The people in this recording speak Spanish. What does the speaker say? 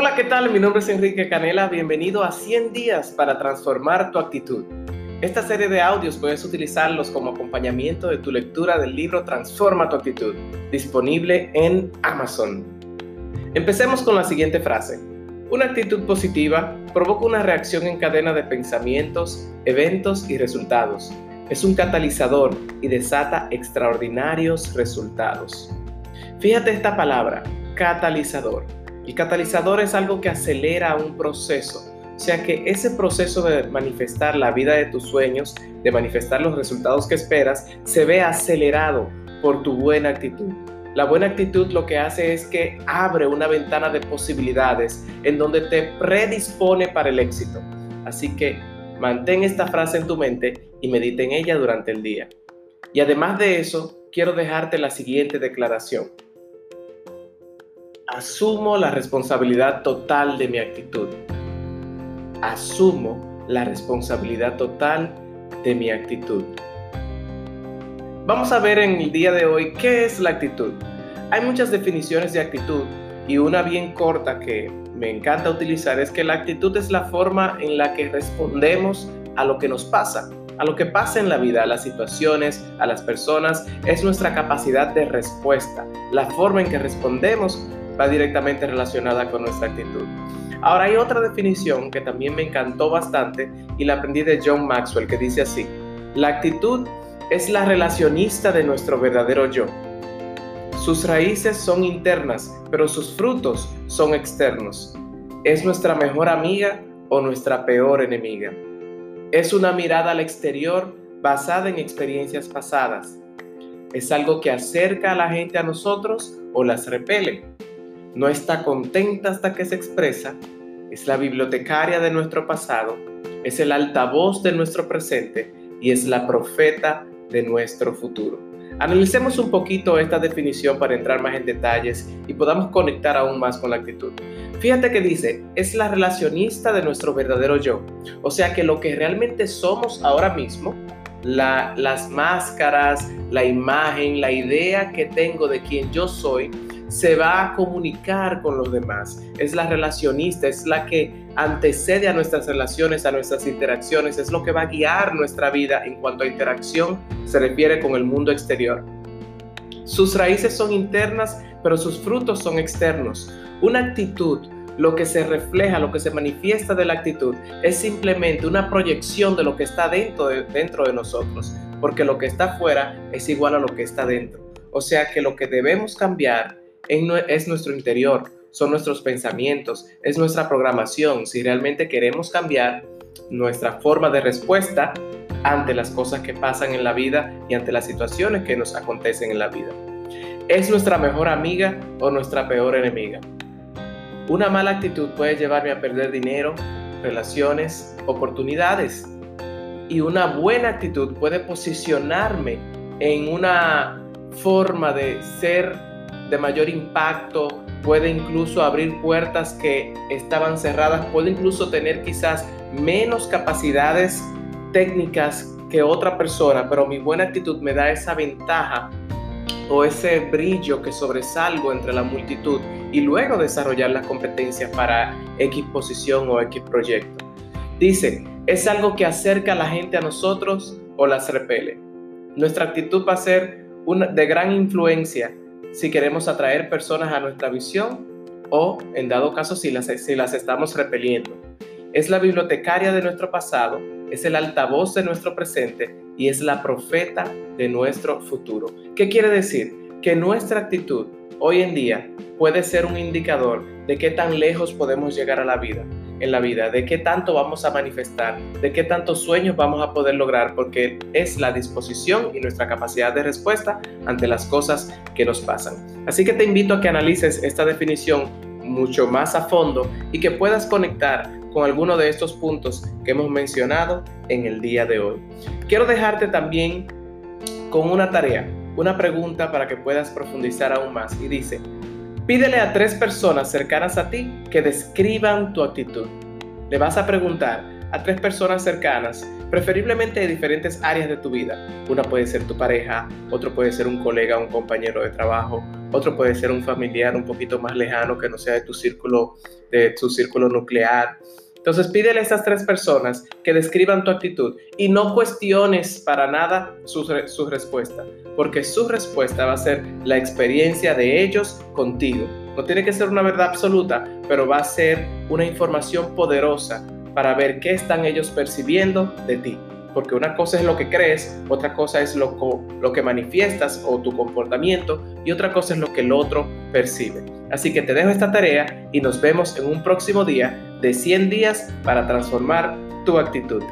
Hola, ¿qué tal? Mi nombre es Enrique Canela. Bienvenido a 100 días para transformar tu actitud. Esta serie de audios puedes utilizarlos como acompañamiento de tu lectura del libro Transforma tu actitud, disponible en Amazon. Empecemos con la siguiente frase. Una actitud positiva provoca una reacción en cadena de pensamientos, eventos y resultados. Es un catalizador y desata extraordinarios resultados. Fíjate esta palabra, catalizador. El catalizador es algo que acelera un proceso, o sea que ese proceso de manifestar la vida de tus sueños, de manifestar los resultados que esperas, se ve acelerado por tu buena actitud. La buena actitud lo que hace es que abre una ventana de posibilidades en donde te predispone para el éxito. Así que mantén esta frase en tu mente y medita en ella durante el día. Y además de eso, quiero dejarte la siguiente declaración asumo la responsabilidad total de mi actitud. Asumo la responsabilidad total de mi actitud. Vamos a ver en el día de hoy qué es la actitud. Hay muchas definiciones de actitud y una bien corta que me encanta utilizar es que la actitud es la forma en la que respondemos a lo que nos pasa, a lo que pasa en la vida, a las situaciones, a las personas, es nuestra capacidad de respuesta, la forma en que respondemos va directamente relacionada con nuestra actitud. Ahora hay otra definición que también me encantó bastante y la aprendí de John Maxwell que dice así, la actitud es la relacionista de nuestro verdadero yo. Sus raíces son internas, pero sus frutos son externos. Es nuestra mejor amiga o nuestra peor enemiga. Es una mirada al exterior basada en experiencias pasadas. Es algo que acerca a la gente a nosotros o las repele no está contenta hasta que se expresa, es la bibliotecaria de nuestro pasado, es el altavoz de nuestro presente y es la profeta de nuestro futuro. Analicemos un poquito esta definición para entrar más en detalles y podamos conectar aún más con la actitud. Fíjate que dice, es la relacionista de nuestro verdadero yo. O sea que lo que realmente somos ahora mismo, las máscaras, la imagen, la idea que tengo de quien yo soy, se va a comunicar con los demás. Es la relacionista, es la que antecede a nuestras relaciones, a nuestras interacciones, es lo que va a guiar nuestra vida en cuanto a interacción se refiere con el mundo exterior. Sus raíces son internas, pero sus frutos son externos. Una actitud, lo que se refleja, lo que se manifiesta de la actitud, es simplemente una proyección de lo que está dentro de, dentro de nosotros, porque lo que está afuera es igual a lo que está dentro. O sea que lo que debemos cambiar es nuestro interior, son nuestros pensamientos, es nuestra programación, si realmente queremos cambiar nuestra forma de respuesta ante las cosas que pasan en la vida y ante las situaciones que nos acontecen en la vida. ¿Es nuestra mejor amiga o nuestra peor enemiga? Una mala actitud puede llevarme a perder dinero, relaciones, oportunidades. Y una buena actitud puede posicionarme en una forma de ser de mayor impacto, puede incluso abrir puertas que estaban cerradas, puede incluso tener quizás menos capacidades técnicas que otra persona, pero mi buena actitud me da esa ventaja o ese brillo que sobresalgo entre la multitud y luego desarrollar las competencias para X posición o X proyecto. Dice, es algo que acerca a la gente a nosotros o las repele. Nuestra actitud va a ser una, de gran influencia si queremos atraer personas a nuestra visión o, en dado caso, si las, si las estamos repeliendo. Es la bibliotecaria de nuestro pasado, es el altavoz de nuestro presente y es la profeta de nuestro futuro. ¿Qué quiere decir? Que nuestra actitud hoy en día puede ser un indicador de qué tan lejos podemos llegar a la vida, en la vida, de qué tanto vamos a manifestar, de qué tantos sueños vamos a poder lograr, porque es la disposición y nuestra capacidad de respuesta ante las cosas que nos pasan. Así que te invito a que analices esta definición mucho más a fondo y que puedas conectar con alguno de estos puntos que hemos mencionado en el día de hoy. Quiero dejarte también con una tarea, una pregunta para que puedas profundizar aún más y dice, Pídele a tres personas cercanas a ti que describan tu actitud. Le vas a preguntar, a tres personas cercanas, preferiblemente de diferentes áreas de tu vida. Una puede ser tu pareja, otro puede ser un colega, un compañero de trabajo, otro puede ser un familiar un poquito más lejano que no sea de tu círculo, de tu círculo nuclear. Entonces pídele a estas tres personas que describan tu actitud y no cuestiones para nada su, su, respuesta, porque su respuesta va a ser la experiencia de ellos contigo. No tiene que ser una verdad absoluta, pero va a ser una información poderosa para ver qué están ellos percibiendo de ti. Porque una cosa es lo que crees, otra cosa es lo, lo que manifiestas o tu comportamiento y otra cosa es lo que el otro percibe. Así que te dejo esta tarea y nos vemos en un próximo día de 100 días para transformar tu actitud.